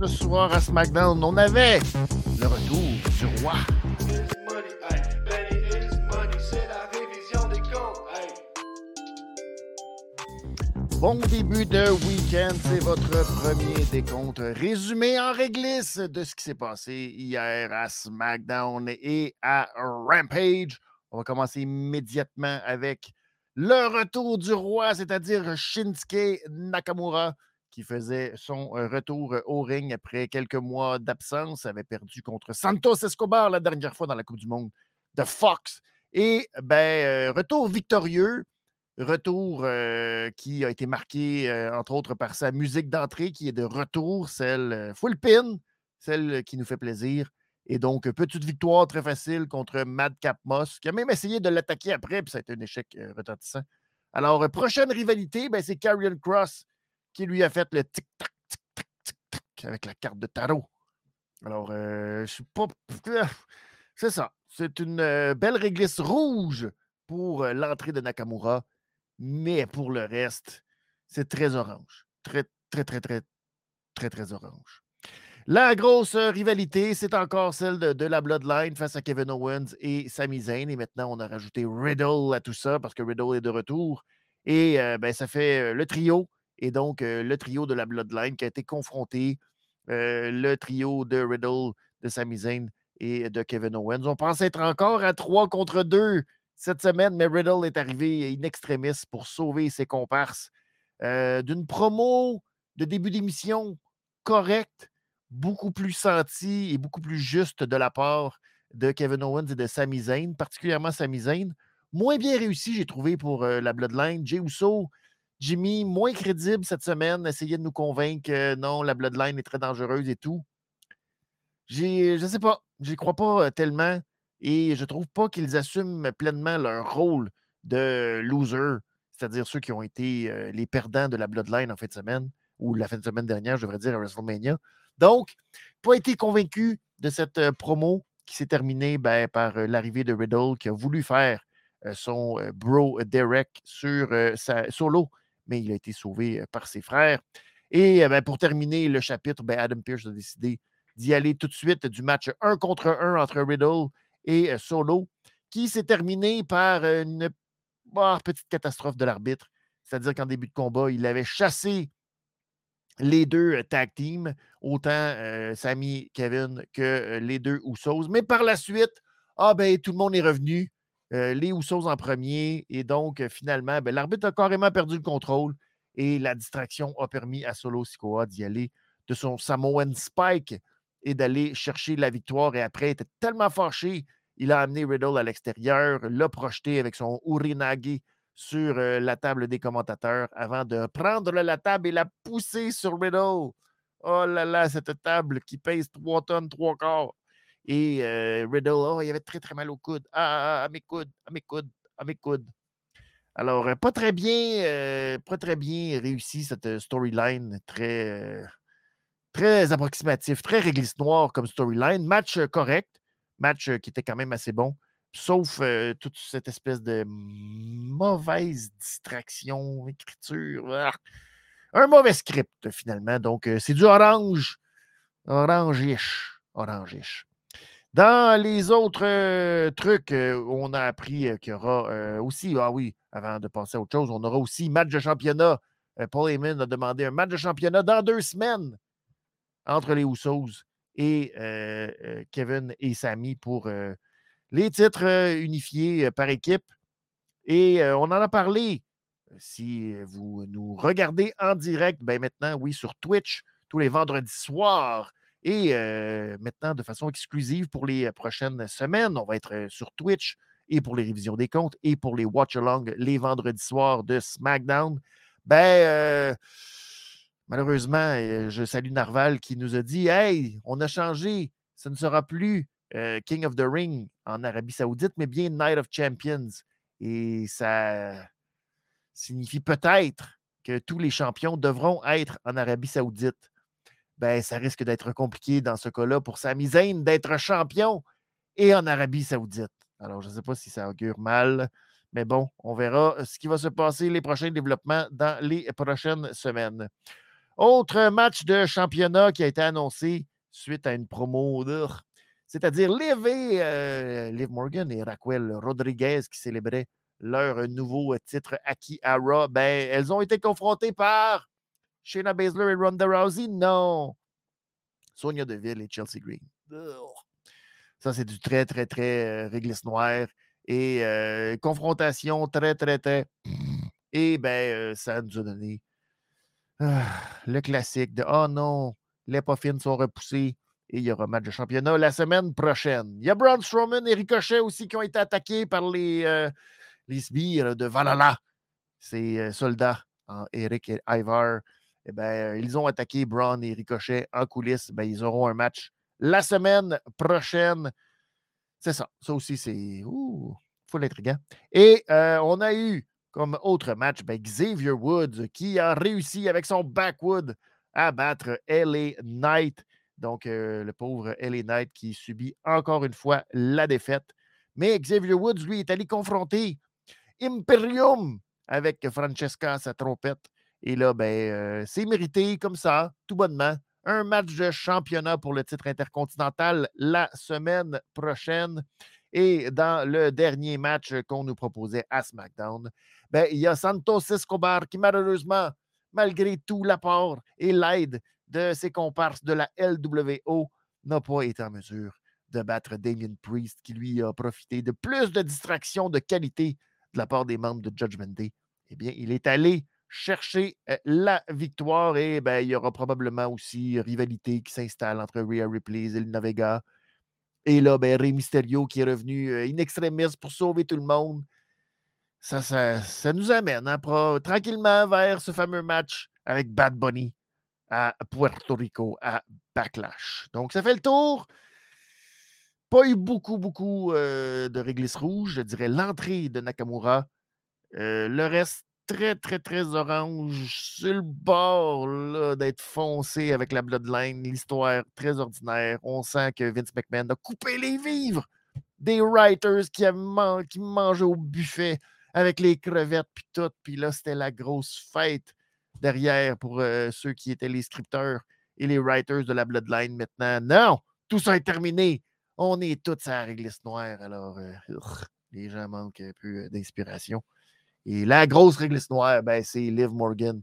ce soir à SmackDown, on avait le retour du roi. Bon début de week-end, c'est votre premier décompte résumé en réglisse de ce qui s'est passé hier à SmackDown et à Rampage. On va commencer immédiatement avec le retour du roi, c'est-à-dire Shinsuke Nakamura, qui faisait son euh, retour euh, au ring après quelques mois d'absence, avait perdu contre Santos Escobar la dernière fois dans la Coupe du Monde de Fox. Et ben, euh, retour victorieux, retour qui a été marqué, entre autres, par sa musique d'entrée qui est de retour, celle full pin, celle qui nous fait plaisir. Et donc, petite victoire très facile contre Madcap Moss, qui a même essayé de l'attaquer après, puis ça a été un échec retentissant. Alors, prochaine rivalité, ben, c'est Karrion Cross qui lui a fait le tic-tac, tic-tac, tic-tac avec la carte de tarot. Alors, je suis pas. C'est ça. C'est une belle réglisse rouge pour l'entrée de Nakamura, mais pour le reste, c'est très orange. Très, très, très, très, très, très orange. La grosse rivalité, c'est encore celle de, la Bloodline face à Kevin Owens et Sami Zayn. Et maintenant, on a rajouté Riddle à tout ça parce que Riddle est de retour. Et ben, ça fait le trio. Et donc, le trio de la Bloodline qui a été confronté, le trio de Riddle, de Sami Zayn et de Kevin Owens. On pense être encore à 3 contre 2 cette semaine, mais Riddle est arrivé in extremis pour sauver ses comparses d'une promo de début d'émission correcte beaucoup plus senti et beaucoup plus juste de la part de Kevin Owens et de Sami Zayn, particulièrement Sami Zayn. Moins bien réussi, j'ai trouvé, pour euh, la Bloodline. Jey Uso, Jimmy, moins crédible cette semaine, essayait de nous convaincre que non, la Bloodline est très dangereuse et tout. Je ne sais pas, je crois pas euh, tellement et je trouve pas qu'ils assument pleinement leur rôle de loser, c'est-à-dire ceux qui ont été euh, les perdants de la Bloodline en fin de semaine, ou la fin de semaine dernière, je devrais dire, à WrestleMania. Donc, pas été convaincu de cette promo qui s'est terminée ben, par l'arrivée de Riddle qui a voulu faire son bro Derek sur sa solo, mais il a été sauvé par ses frères. Et ben, pour terminer le chapitre, ben, Adam Pierce a décidé d'y aller tout de suite du match 1 contre 1 entre Riddle et Solo, qui s'est terminé par une bah, petite catastrophe de l'arbitre. C'est-à-dire qu'en début de combat, il avait chassé les deux tag teams, autant Sami, Kevin que les deux Usos. Mais par la suite, ah ben, tout le monde est revenu. Les Usos en premier. Et donc, finalement, ben, l'arbitre a carrément perdu le contrôle. Et la distraction a permis à Solo Sikoa d'y aller de son Samoan Spike et d'aller chercher la victoire. Et après, il était tellement fâché, il a amené Riddle à l'extérieur, l'a projeté avec son Urinagi sur la table des commentateurs avant de prendre la table et la pousser sur Riddle. Oh là là, cette table qui pèse 3 tonnes, 3 quarts. Et Riddle, oh, il avait très très mal au coude. Ah, ah, ah, à mes coudes, à mes coudes, à mes coudes. Alors, pas très bien, pas très bien réussi cette storyline, très, très approximatif, très réglisse noire comme storyline. Match correct, match qui était quand même assez bon sauf toute cette espèce de mauvaise distraction, écriture. Ah! Un mauvais script, finalement. Donc, c'est du orange. Orange-ish. Orange-ish. Dans les autres trucs, on a appris qu'il y aura aussi, ah oui, avant de passer à autre chose, on aura aussi match de championnat. Paul Heyman a demandé un match de championnat dans deux semaines entre les Usos et Kevin et Sami pour les titres unifiés par équipe. Et on en a parlé. Si vous nous regardez en direct, ben maintenant, oui, sur Twitch, tous les vendredis soirs. Et maintenant, de façon exclusive pour les prochaines semaines, on va être sur Twitch et pour les révisions des comptes et pour les watch-along les vendredis soirs de SmackDown. Ben, malheureusement, je salue Narval qui nous a dit Hey, on a changé, ce ne sera plus King of the Ring en Arabie Saoudite, mais bien Night of Champions. Et ça signifie peut-être que tous les champions devront être en Arabie Saoudite. Ben, ça risque d'être compliqué dans ce cas-là pour Sami Zayn d'être champion et en Arabie Saoudite. Alors, je ne sais pas si ça augure mal, mais bon, on verra ce qui va se passer, les prochains développements dans les prochaines semaines. Autre match de championnat qui a été annoncé suite à une promo c'est-à-dire Liv, euh, Liv Morgan et Raquel Rodriguez qui célébraient leur nouveau titre acquis à Raw. Ben, elles ont été confrontées par Shayna Baszler et Ronda Rousey? Non. Sonia Deville et Chelsea Green. Ça, c'est du très, très, très euh, réglisse noire et euh, confrontation très, très, très. Et ben, ça nous a donné ah, le classique de Oh non, les poffines sont repoussées et il y aura match de championnat la semaine prochaine. Il y a Braun Strowman et Ricochet aussi qui ont été attaqués par les, euh, les sbires de Valhalla. Ces euh, soldats, hein, Eric et Ivar. Eh ben, ils ont attaqué Braun et Ricochet en coulisses. Ben, ils auront un match la semaine prochaine. C'est ça. Ça aussi, c'est full intriguant. Et euh, on a eu comme autre match ben, Xavier Woods qui a réussi avec son backwood à battre LA Knight. Donc, euh, le pauvre LA Knight qui subit encore une fois la défaite. Mais Xavier Woods, lui, est allé confronter Imperium avec Francesca, sa trompette. Et là, ben, euh, c'est mérité comme ça, tout bonnement. Un match de championnat pour le titre intercontinental la semaine prochaine. Et dans le dernier match qu'on nous proposait à SmackDown, ben, il y a Santos Escobar qui, malheureusement, malgré tout l'apport et l'aide de ses comparses de la LWO, n'a pas été en mesure de battre Damien Priest, qui lui a profité de plus de distractions de qualité de la part des membres de Judgment Day. Eh bien, il est allé chercher euh, la victoire et ben, il y aura probablement aussi rivalité qui s'installe entre Rhea Ripley et Zelina Vega. Et là, ben, Rey Mysterio qui est revenu euh, in extremis pour sauver tout le monde. Ça, ça, nous amène hein, tranquillement vers ce fameux match avec Bad Bunny à Puerto Rico, à Backlash. Donc, ça fait le tour. Pas eu beaucoup, beaucoup euh, de réglisse rouge. Je dirais l'entrée de Nakamura. Le reste, très, très, très orange. Sur le bord d'être foncé avec la Bloodline. L'histoire très ordinaire. On sent que Vince McMahon a coupé les vivres des writers qui, mangeaient au buffet avec les crevettes puis tout. Puis là, c'était la grosse fête derrière pour euh, ceux qui étaient les scripteurs et les writers de la Bloodline maintenant. Non, tout ça est terminé. On est tous à la réglisse noire. Alors, euh, les gens manquent un peu euh, d'inspiration. Et la grosse réglisse noire, ben, c'est Liv Morgan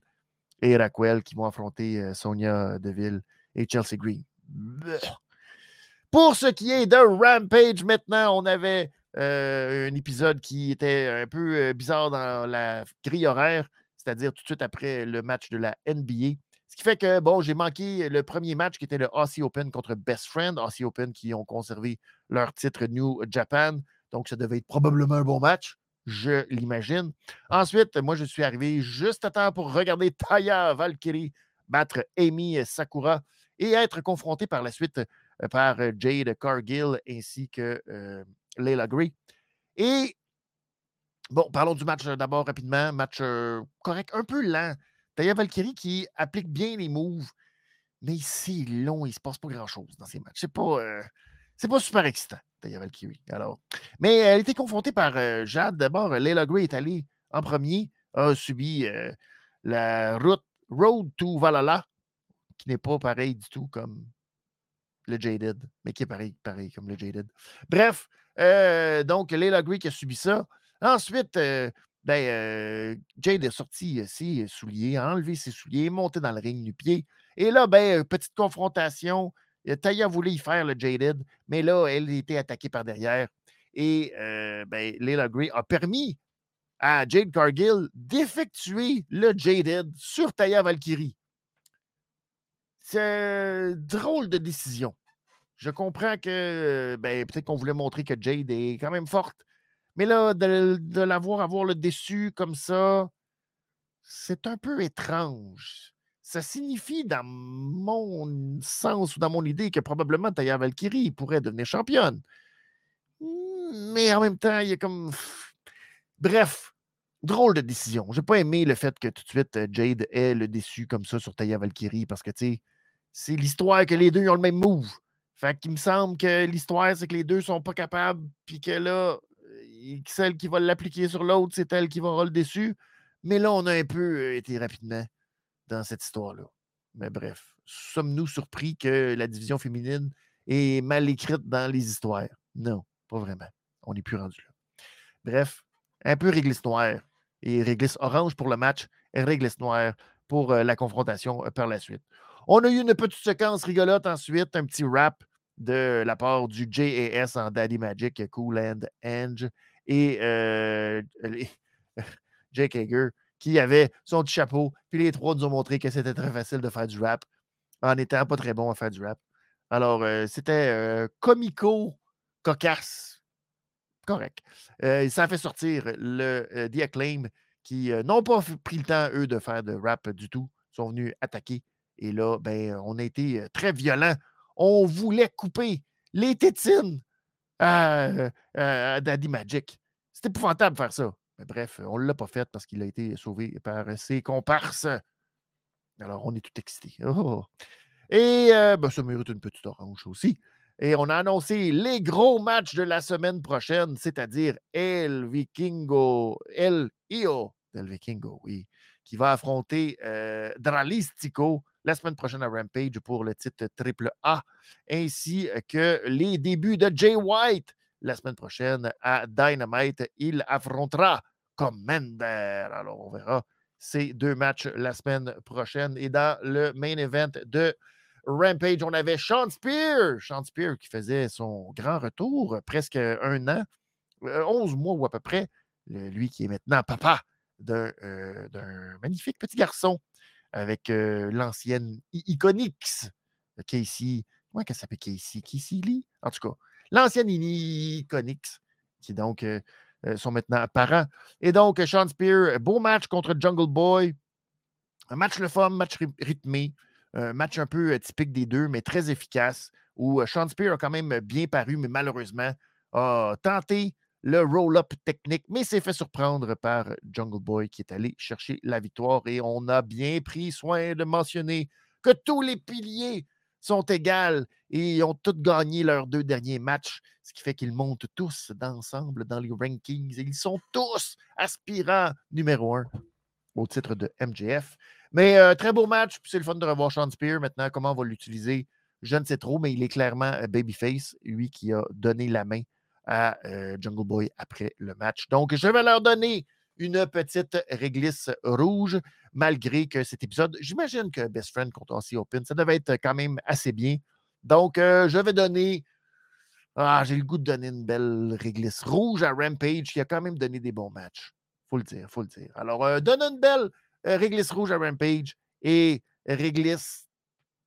et Raquel qui vont affronter Sonia Deville et Chelsea Green. Pour ce qui est de Rampage, maintenant, on avait un épisode qui était un peu bizarre dans la grille horaire c'est-à-dire tout de suite après le match de la NBA. Ce qui fait que, bon, j'ai manqué le premier match qui était le Aussie Open contre Best Friend. Aussie Open qui ont conservé leur titre New Japan. Donc, ça devait être probablement un bon match, je l'imagine. Ensuite, moi, je suis arrivé juste à temps pour regarder Taya Valkyrie battre Amy Sakura et être confronté par la suite euh, par Jade Cargill ainsi que euh, Layla. Et Bon, parlons du match euh, d'abord rapidement. Match euh, correct, un peu lent. Taya Valkyrie qui applique bien les moves, mais c'est long, il ne se passe pas grand-chose dans ces matchs. C'est pas, euh, c'est pas super excitant, Taya Valkyrie. Alors. Mais elle a été confrontée par Jade. D'abord, Layla Gray est allée en premier, a subi la route Road to Valhalla, qui n'est pas pareil du tout comme le Jaded, mais qui est pareil, pareil comme le Jaded. Bref, donc Layla Gray qui a subi ça. Ensuite, euh, ben, euh, Jade est sorti ses souliers, a enlevé ses souliers, monté dans le ring du pied. Et là, ben, petite confrontation. Taya voulait y faire le Jaded, mais là, elle était attaquée par derrière. Et euh, ben, Layla Gray a permis à Jade Cargill d'effectuer le Jaded sur Taya Valkyrie. C'est drôle de décision. Je comprends que ben, peut-être qu'on voulait montrer que Jade est quand même forte, mais là, de, l'avoir avoir le déçu comme ça, c'est un peu étrange. Ça signifie, dans mon sens ou dans mon idée, que probablement Taya Valkyrie pourrait devenir championne. Mais en même temps, il y a comme. Bref, drôle de décision. J'ai pas aimé le fait que tout de suite euh, Jade ait le déçu comme ça sur Taya Valkyrie parce que, tu sais, c'est l'histoire que les deux ont le même move. Fait qu'il me semble que l'histoire, c'est que les deux sont pas capables, puis que là, celle qui va l'appliquer sur l'autre, c'est elle qui va avoir le déçu. Mais là, on a un peu été rapidement dans cette histoire-là. Mais bref, sommes-nous surpris que la division féminine est mal écrite dans les histoires? Non, pas vraiment. On n'est plus rendu là. Bref, un peu réglisse noire et réglisse orange pour le match et réglisse noire pour euh, la confrontation euh, par la suite. On a eu une petite séquence rigolote ensuite, un petit rap de la part du JAS en Daddy Magic, Cool and Ange et euh, Jake Hager qui avait son petit chapeau. Puis les trois nous ont montré que c'était très facile de faire du rap en n'étant pas très bon à faire du rap. Alors, c'était comico, cocasse, correct. ça a fait sortir le The Acclaim qui n'ont pas pris le temps, eux, de faire de rap du tout. Ils sont venus attaquer. Et là, ben, on a été très violents. On voulait couper les tétines à, Daddy Magic. C'était épouvantable de faire ça. Bref, on ne l'a pas fait parce qu'il a été sauvé par ses comparses. Alors, on est tout excités. Oh! Et ben, ça mérite une petite orange aussi. Et on a annoncé les gros matchs de la semaine prochaine, c'est-à-dire El Vikingo, El Io del Vikingo, oui, qui va affronter euh, Dralistico la semaine prochaine à Rampage pour le titre triple A, ainsi que les débuts de Jay White la semaine prochaine à Dynamite. Il affrontera Commander. Alors, on verra ces deux matchs la semaine prochaine. Et dans le main event de Rampage, on avait Sean Spear. Sean Spear qui faisait son grand retour, presque un an, 11 euh, mois ou à peu près. Lui qui est maintenant papa euh, d'un magnifique petit garçon avec euh, l'ancienne Iconix, Casey. Comment elle s'appelle Casey? Casey Lee? En tout cas, l'ancienne Iconix, qui donc sont maintenant parents. Et donc, Sean Spear, beau match contre Jungle Boy. Un match le fun, match rythmé. Un match un peu typique des deux, mais très efficace, où Sean Spear a quand même bien paru, mais malheureusement a tenté le roll-up technique, mais s'est fait surprendre par Jungle Boy qui est allé chercher la victoire. Et on a bien pris soin de mentionner que tous les piliers sont égaux et ont tous gagné leurs deux derniers matchs, ce qui fait qu'ils montent tous d'ensemble dans les rankings ils sont tous aspirants numéro un au titre de MJF. Mais euh, très beau match, c'est le fun de revoir Sean Spear. Maintenant, comment on va l'utiliser, je ne sais trop, mais il est clairement euh, babyface, lui qui a donné la main à euh, Jungle Boy après le match. Donc, je vais leur donner une petite réglisse rouge, malgré que cet épisode, j'imagine que Best Friend contre Aussie Open, ça devait être quand même assez bien. Donc, euh, je vais donner. Ah, j'ai le goût de donner une belle réglisse rouge à Rampage qui a quand même donné des bons matchs. Faut le dire, faut le dire. Alors, euh, donne une belle réglisse rouge à Rampage et réglisse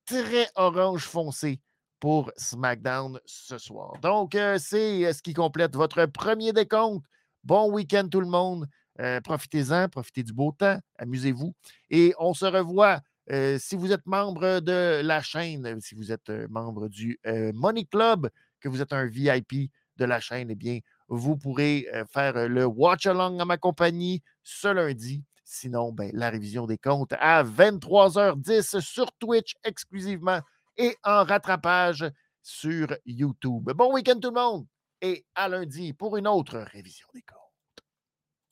très orange foncé pour SmackDown ce soir. Donc, euh, c'est euh, ce qui complète votre premier décompte. Bon week-end tout le monde. Euh, profitez-en, profitez du beau temps, amusez-vous. Et on se revoit si vous êtes membre de la chaîne, si vous êtes membre du Money Club, que vous êtes un VIP de la chaîne, eh bien, vous pourrez faire le watch along à ma compagnie ce lundi. Sinon, ben, la révision des comptes à 23h10 sur Twitch exclusivement et en rattrapage sur YouTube. Bon week-end tout le monde et à lundi pour une autre révision des codes.